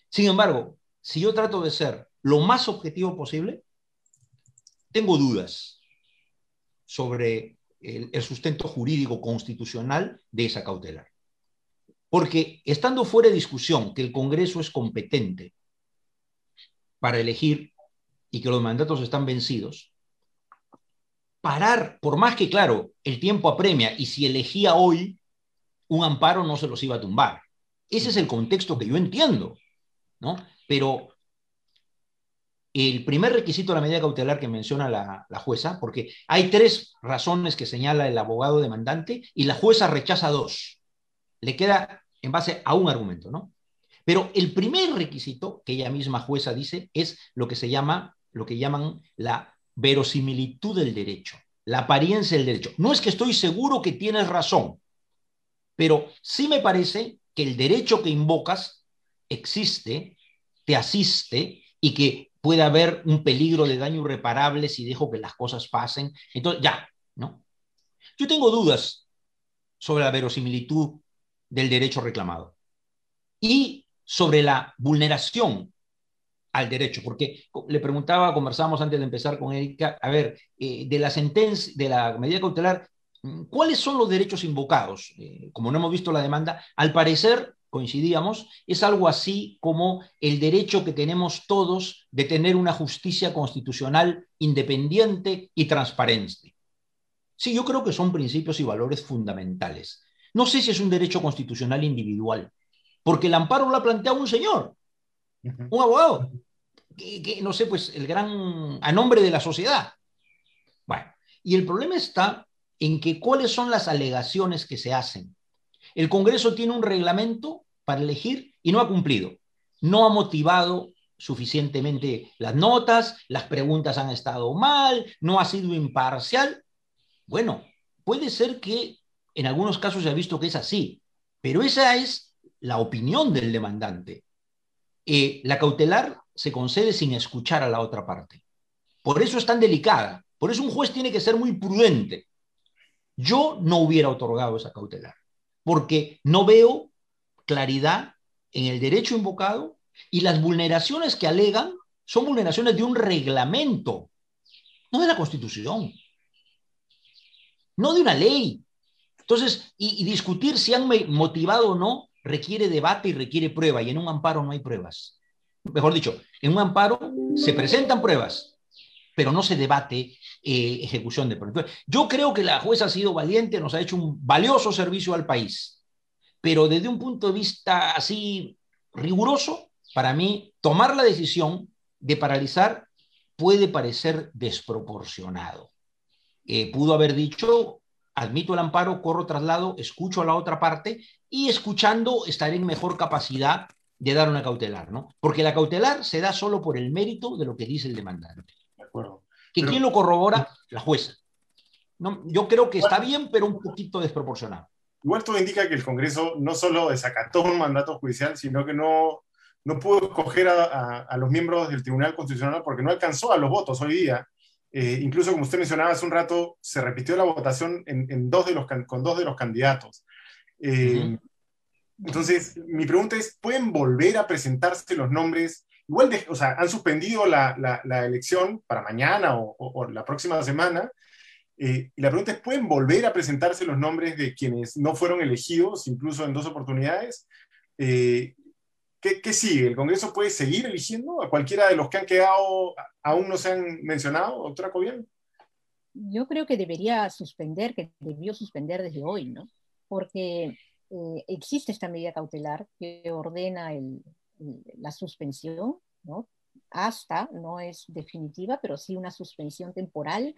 Sin embargo, si yo trato de ser lo más objetivo posible, tengo dudas sobre el, el, sustento jurídico constitucional de esa cautelar. Porque estando fuera de discusión que el Congreso es competente para elegir y que los mandatos están vencidos, parar, por más que claro, el tiempo apremia y si elegía hoy, un amparo no se los iba a tumbar. Ese es el contexto que yo entiendo, ¿no? Pero el primer requisito de la medida cautelar que menciona la, jueza, porque hay tres razones que señala el abogado demandante y la jueza rechaza dos. Le queda en base a un argumento, ¿no? Pero el primer requisito que ella misma jueza dice es lo que se llama, lo que llaman la verosimilitud del derecho, la apariencia del derecho. No es que estoy seguro que tienes razón, pero sí me parece que el derecho que invocas existe, te asiste y que puede haber un peligro de daño irreparable si dejo que las cosas pasen. Entonces, ya, ¿no? Yo tengo dudas sobre la verosimilitud del derecho reclamado y sobre la vulneración al derecho, porque le preguntaba, conversábamos antes de empezar con Erika, a ver, eh, de la sentencia, de la medida cautelar, ¿Cuáles son los derechos invocados? Eh, como no hemos visto la demanda, al parecer, coincidíamos, es algo así como el derecho que tenemos todos de tener una justicia constitucional independiente y transparente. Sí, yo creo que son principios y valores fundamentales. No sé si es un derecho constitucional individual, porque el amparo lo ha planteado un señor, un abogado, que, no sé, pues el gran, a nombre de la sociedad. Bueno, y el problema está en que cuáles son las alegaciones que se hacen. El Congreso tiene un reglamento para elegir y no ha cumplido. No ha motivado suficientemente las notas, las preguntas han estado mal, no ha sido imparcial. Bueno, puede ser que en algunos casos se ha visto que es así, pero esa es la opinión del demandante. Eh, la cautelar se concede sin escuchar a la otra parte. Por eso es tan delicada. Por eso un juez tiene que ser muy prudente. Yo no hubiera otorgado esa cautelar, porque no veo claridad en el derecho invocado y las vulneraciones que alegan son vulneraciones de un reglamento, no de la Constitución, no de una ley. Entonces, y, discutir si han motivado o no requiere debate y requiere prueba, y en un amparo no hay pruebas. Mejor dicho, en un amparo se presentan pruebas, pero no se debate eh, ejecución de pruebas. Yo creo que la jueza ha sido valiente, nos ha hecho un valioso servicio al país, pero desde un punto de vista así riguroso, para mí, tomar la decisión de paralizar puede parecer desproporcionado. Eh, pudo haber dicho, admito el amparo, corro traslado, escucho a la otra parte y escuchando estaré en mejor capacidad de dar una cautelar, ¿no? Porque la cautelar se da solo por el mérito de lo que dice el demandante. Acuerdo. ¿Que ¿Quién lo corrobora? La jueza. No, yo creo que está bien, pero un poquito desproporcionado. Igual todo indica que el Congreso no solo desacató un mandato judicial, sino que no, no pudo escoger a, los miembros del Tribunal Constitucional porque no alcanzó a los votos hoy día. Eh, incluso, como usted mencionaba hace un rato, se repitió la votación en, dos de los, con dos de los candidatos. Eh, entonces, mi pregunta es, ¿pueden volver a presentarse los nombres? Igual, o sea, han suspendido la, elección para mañana o, la próxima semana. Eh, y la pregunta es, ¿pueden volver a presentarse los nombres de quienes no fueron elegidos, incluso en dos oportunidades? Eh, ¿qué, ¿qué, sigue? ¿El Congreso puede seguir eligiendo a cualquiera de los que han quedado, aún no se han mencionado, doctora Cobian? Yo creo que debería suspender, que debió suspender desde hoy, ¿no? Porque eh, existe esta medida cautelar que ordena la suspensión, ¿no? hasta, no es definitiva, pero sí una suspensión temporal,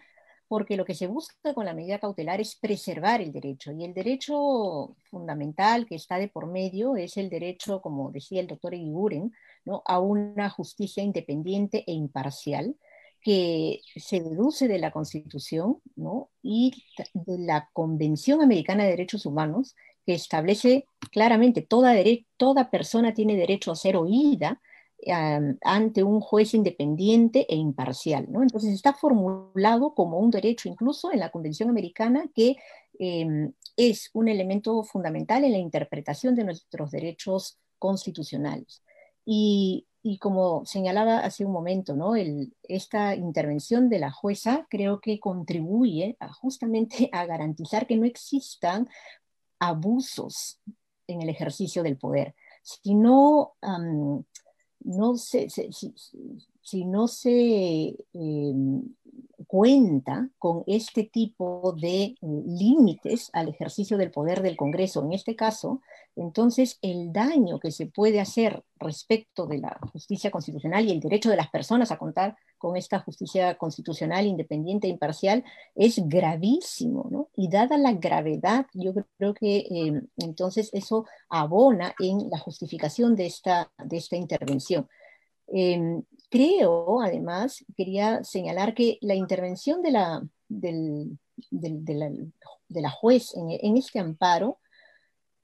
porque lo que se busca con la medida cautelar es preservar el derecho. Y el derecho fundamental que está de por medio es el derecho, como decía el doctor Eguiguren, ¿no? a una justicia independiente e imparcial, que se deduce de la Constitución ¿no? y de la Convención Americana de Derechos Humanos, que establece claramente toda, toda persona tiene derecho a ser oída ante un juez independiente e imparcial. ¿no? Entonces está formulado como un derecho incluso en la Convención Americana que em, es un elemento fundamental en la interpretación de nuestros derechos constitucionales. Y, como señalaba hace un momento, ¿no? Esta intervención de la jueza creo que contribuye justamente a garantizar que no existan abusos en el ejercicio del poder. Si no, no se, si, no se em, cuenta con este tipo de eh, límites al ejercicio del poder del Congreso, en este caso, entonces el daño que se puede hacer respecto de la justicia constitucional y el derecho de las personas a contar con esta justicia constitucional independiente e imparcial es gravísimo, ¿no? Y dada la gravedad, yo creo que em, entonces eso abona en la justificación de esta, de esta intervención. Em, creo, además, quería señalar que la intervención de la, de, la, juez en, este amparo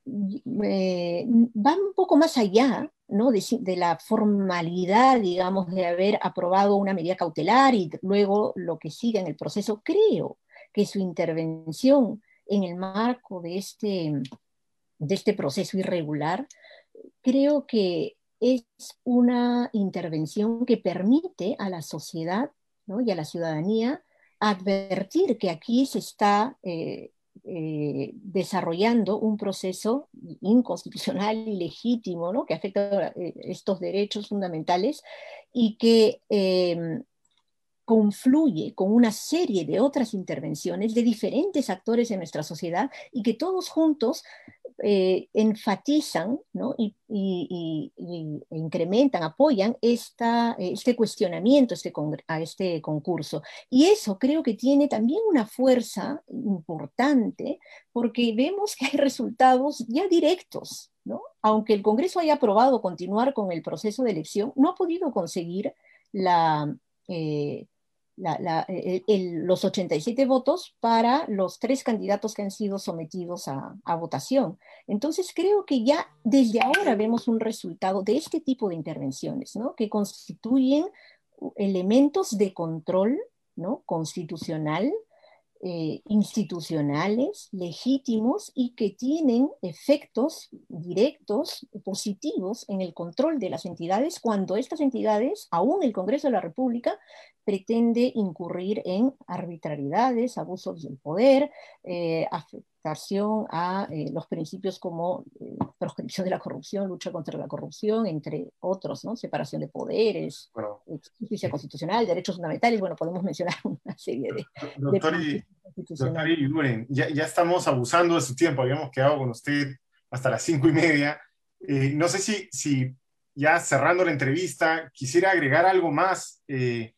eh, va un poco más allá ¿no? de, la formalidad, digamos, de haber aprobado una medida cautelar y luego lo que sigue en el proceso. Creo que su intervención en el marco de este, de este proceso irregular, creo que es una intervención que permite a la sociedad y a la ciudadanía advertir que aquí se está eh, eh, desarrollando un proceso inconstitucional, ilegítimo, ¿no? que afecta eh, estos derechos fundamentales y que em, confluye con una serie de otras intervenciones de diferentes actores en nuestra sociedad y que todos juntos eh, enfatizan y, incrementan, apoyan esta, este cuestionamiento este a este concurso. Y eso creo que tiene también una fuerza importante porque vemos que hay resultados ya directos. ¿no? Aunque el Congreso haya aprobado continuar con el proceso de elección, no ha podido conseguir la... Eh, eh, los 87 votos para los tres candidatos que han sido sometidos a, votación. Entonces creo que ya desde ahora vemos un resultado de este tipo de intervenciones, ¿no? que constituyen elementos de control ¿no? constitucional eh, institucionales, legítimos y que tienen efectos directos, positivos en el control de las entidades cuando estas entidades, aún el Congreso de la República, pretende incurrir en arbitrariedades, abusos del poder, eh, a eh, los principios como eh, proscripción de la corrupción, lucha contra la corrupción, entre otros, ¿no? separación de poderes, justicia constitucional, derechos fundamentales, bueno, podemos mencionar una serie de... Doctor, ya, ya, estamos abusando de su tiempo, habíamos quedado con usted hasta las cinco y media. Eh, no sé si, si ya cerrando la entrevista, quisiera agregar algo más que,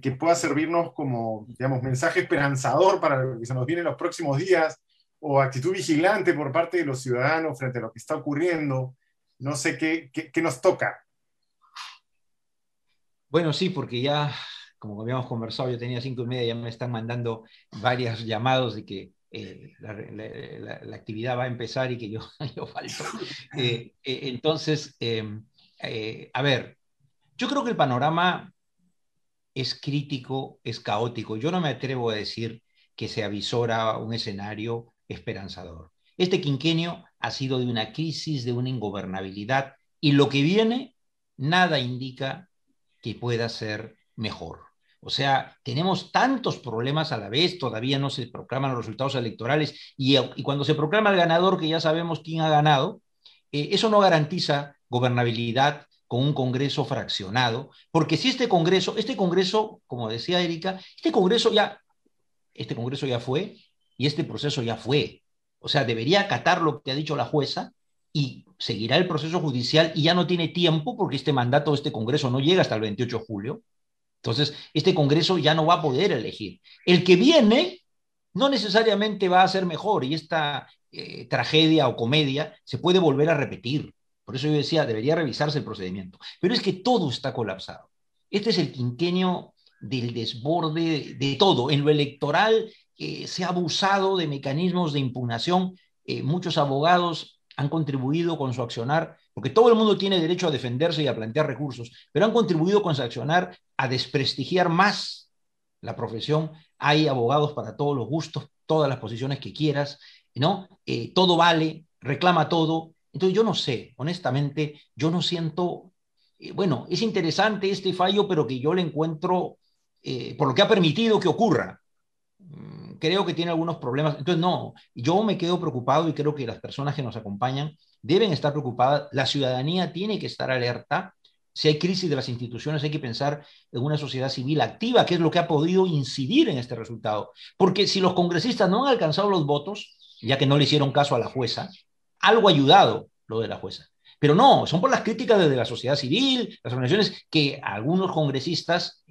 que, pueda servirnos como, digamos, mensaje esperanzador para lo que se nos viene en los próximos días, o actitud vigilante por parte de los ciudadanos frente a lo que está ocurriendo. No sé qué, qué, nos toca. Bueno, sí, porque ya, como habíamos conversado, yo tenía cinco y media, ya me están mandando varios llamados de que eh, la, actividad va a empezar y que yo, yo falto. Eh, eh, entonces, em, a ver, yo creo que el panorama es crítico, es caótico. Yo no me atrevo a decir que se avisora un escenario esperanzador. Este quinquenio ha sido de una crisis, de una ingobernabilidad, y lo que viene, nada indica que pueda ser mejor. O sea, tenemos tantos problemas a la vez, todavía no se proclaman los resultados electorales, y, cuando se proclama el ganador, que ya sabemos quién ha ganado, eh, eso no garantiza gobernabilidad con un Congreso fraccionado, porque si este Congreso, este Congreso, como decía Erika, este Congreso ya, este Congreso ya fue, y este proceso ya fue. O sea, debería acatar lo que ha dicho la jueza y seguirá el proceso judicial y ya no tiene tiempo porque este mandato de este Congreso no llega hasta el 28 de julio. Entonces, este Congreso ya no va a poder elegir. El que viene no necesariamente va a ser mejor y esta eh, tragedia o comedia se puede volver a repetir. Por eso yo decía, debería revisarse el procedimiento. Pero es que todo está colapsado. Este es el quinquenio del desborde de todo. En lo electoral se ha abusado de mecanismos de impugnación. Eh, muchos abogados han contribuido con su accionar, porque todo el mundo tiene derecho a defenderse y a plantear recursos, pero han contribuido con su accionar a desprestigiar más la profesión. Hay abogados para todos los gustos, todas las posiciones que quieras, ¿no? Eh, todo vale, reclama todo. Entonces yo no sé, honestamente, yo no siento, eh, bueno, es interesante este fallo, pero que yo le encuentro, por lo que ha permitido que ocurra, creo que tiene algunos problemas. Entonces, no, yo me quedo preocupado y creo que las personas que nos acompañan deben estar preocupadas. La ciudadanía tiene que estar alerta. Si hay crisis de las instituciones, hay que pensar en una sociedad civil activa, que es lo que ha podido incidir en este resultado. Porque si los congresistas no han alcanzado los votos, ya que no le hicieron caso a la jueza, algo ha ayudado lo de la jueza. Pero no, son por las críticas desde la sociedad civil, las organizaciones, que algunos congresistas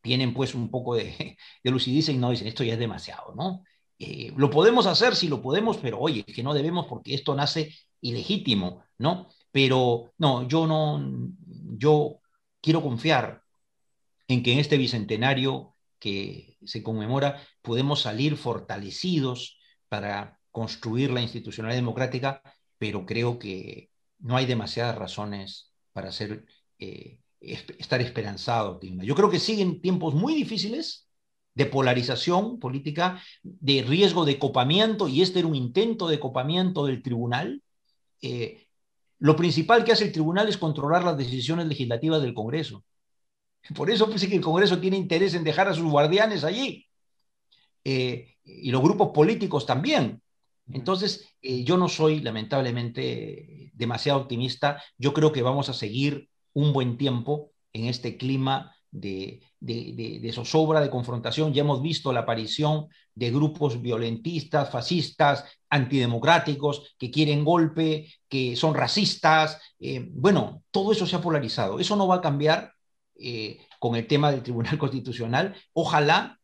tienen pues un poco de, de lucidez y no dicen, esto ya es demasiado, ¿no? Eh, lo podemos hacer, sí lo podemos, pero oye, que no debemos porque esto nace ilegítimo, ¿no? Pero no, yo no, yo quiero confiar en que en este bicentenario que se conmemora podemos salir fortalecidos para construir la institucionalidad democrática, pero creo que no hay demasiadas razones para ser eh, estar esperanzado, Yo creo que siguen tiempos muy difíciles de polarización política, de riesgo de copamiento, y este era un intento de copamiento del tribunal. Eh, lo principal que hace el tribunal es controlar las decisiones legislativas del Congreso. Por eso pensé que el Congreso tiene interés en dejar a sus guardianes allí. Eh, y los grupos políticos también. Entonces, eh, yo no soy lamentablemente demasiado optimista. Yo creo que vamos a seguir un buen tiempo en este clima de, de, zozobra, de confrontación. Ya hemos visto la aparición de grupos violentistas, fascistas, antidemocráticos, que quieren golpe, que son racistas. Eh, bueno, todo eso se ha polarizado. Eso no va a cambiar eh, con el tema del Tribunal Constitucional. Ojalá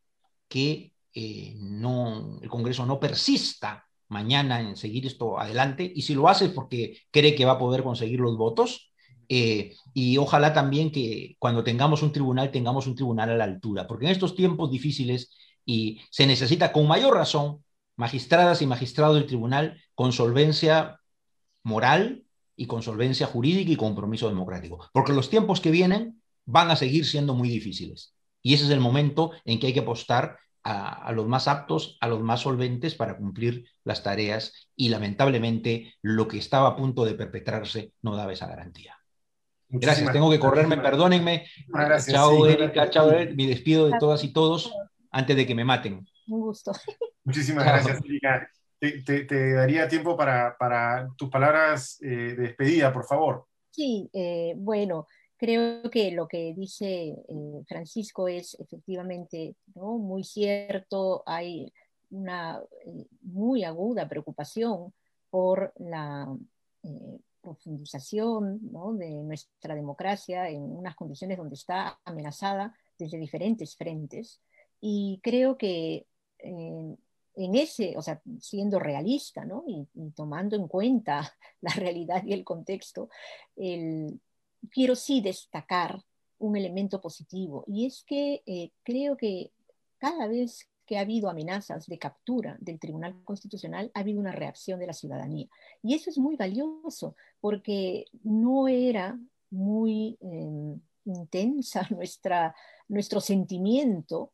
que eh, no, el Congreso no persista mañana en seguir esto adelante y si lo hace es porque cree que va a poder conseguir los votos, eh, y ojalá también que cuando tengamos un tribunal, tengamos un tribunal a la altura, porque en estos tiempos difíciles y se necesita con mayor razón magistradas y magistrados del tribunal con solvencia moral y con solvencia jurídica y compromiso democrático, porque los tiempos que vienen van a seguir siendo muy difíciles. Y ese es el momento en que hay que apostar a, a, los más aptos, a los más solventes para cumplir las tareas y lamentablemente lo que estaba a punto de perpetrarse no daba esa garantía gracias, tengo que correrme, perdónenme. chao, Erika, chao, mi despido de todas y todos antes de que me maten. Un gusto. Muchísimas gracias, Erika. te, daría tiempo para, para tus palabras eh, de despedida, por favor. Sí, eh, bueno, creo que lo que dice eh, Francisco es efectivamente ¿no? muy cierto. Hay una muy aguda preocupación por la profundización ¿no? de nuestra democracia en unas condiciones donde está amenazada desde diferentes frentes. Y creo que en ese, o sea, siendo realista ¿no? y, tomando en cuenta la realidad y el contexto, el, quiero sí destacar un elemento positivo y es que eh, creo que cada vez que ha habido amenazas de captura del Tribunal Constitucional, ha habido una reacción de la ciudadanía. Y eso es muy valioso porque no era muy eh, intensa nuestra, nuestro sentimiento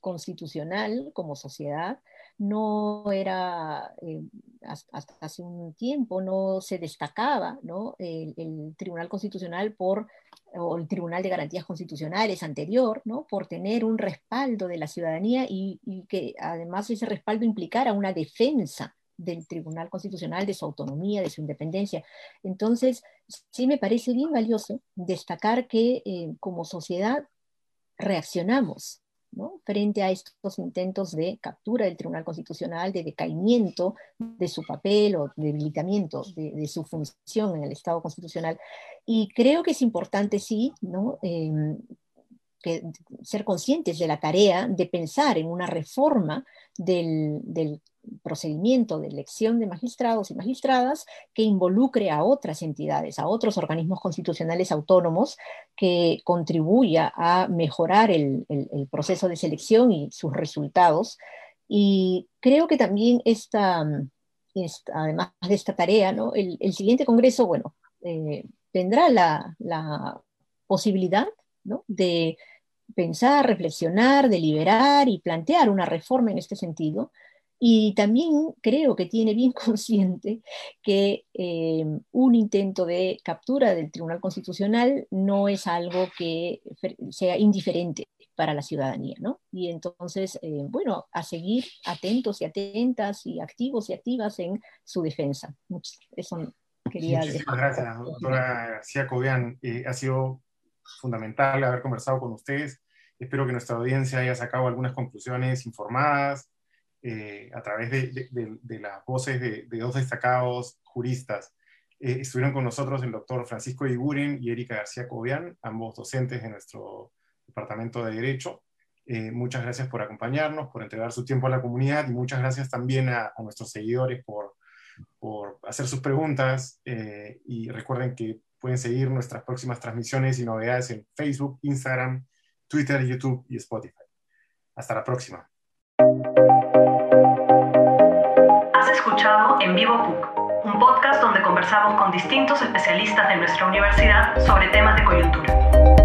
constitucional como sociedad, no era, eh, hasta hace un tiempo, no se destacaba ¿no? El, Tribunal Constitucional por, o el Tribunal de Garantías Constitucionales anterior, ¿no? por tener un respaldo de la ciudadanía y, que además ese respaldo implicara una defensa del Tribunal Constitucional, de su autonomía, de su independencia. Entonces, sí me parece bien valioso destacar que eh, como sociedad reaccionamos frente a estos intentos de captura del Tribunal Constitucional, de decaimiento de su papel o debilitamiento de, su función en el Estado constitucional. Y creo que es importante, sí, ¿no? Em, que, ser conscientes de la tarea de pensar en una reforma del, procedimiento de elección de magistrados y magistradas que involucre a otras entidades, a otros organismos constitucionales autónomos, que contribuya a mejorar el, proceso de selección y sus resultados. Y creo que también esta, además de esta tarea, el, siguiente Congreso, bueno, eh, tendrá la posibilidad ¿no? de pensar, reflexionar, deliberar y plantear una reforma en este sentido, y también creo que tiene bien consciente que eh, un intento de captura del Tribunal Constitucional no es algo que sea indiferente para la ciudadanía, ¿no? Y entonces, eh, bueno, a seguir atentos y atentas y activos y activas en su defensa. Eso quería Muchísimas gracias, doctora García Cobian. Eh, ha sido fundamental haber conversado con ustedes. Espero que nuestra audiencia haya sacado algunas conclusiones informadas, eh, a través de, las voces de, dos destacados juristas. Eh, estuvieron con nosotros el doctor Francisco Iguren y Erika García Cobian, ambos docentes de nuestro Departamento de Derecho. Eh, muchas gracias por acompañarnos, por entregar su tiempo a la comunidad y muchas gracias también a, nuestros seguidores por, por, hacer sus preguntas. y recuerden que pueden seguir nuestras próximas transmisiones y novedades en Facebook, Instagram, Twitter, YouTube y Spotify. Hasta la próxima. En Vivo PUC, un podcast donde conversamos con distintos especialistas de nuestra universidad sobre temas de coyuntura.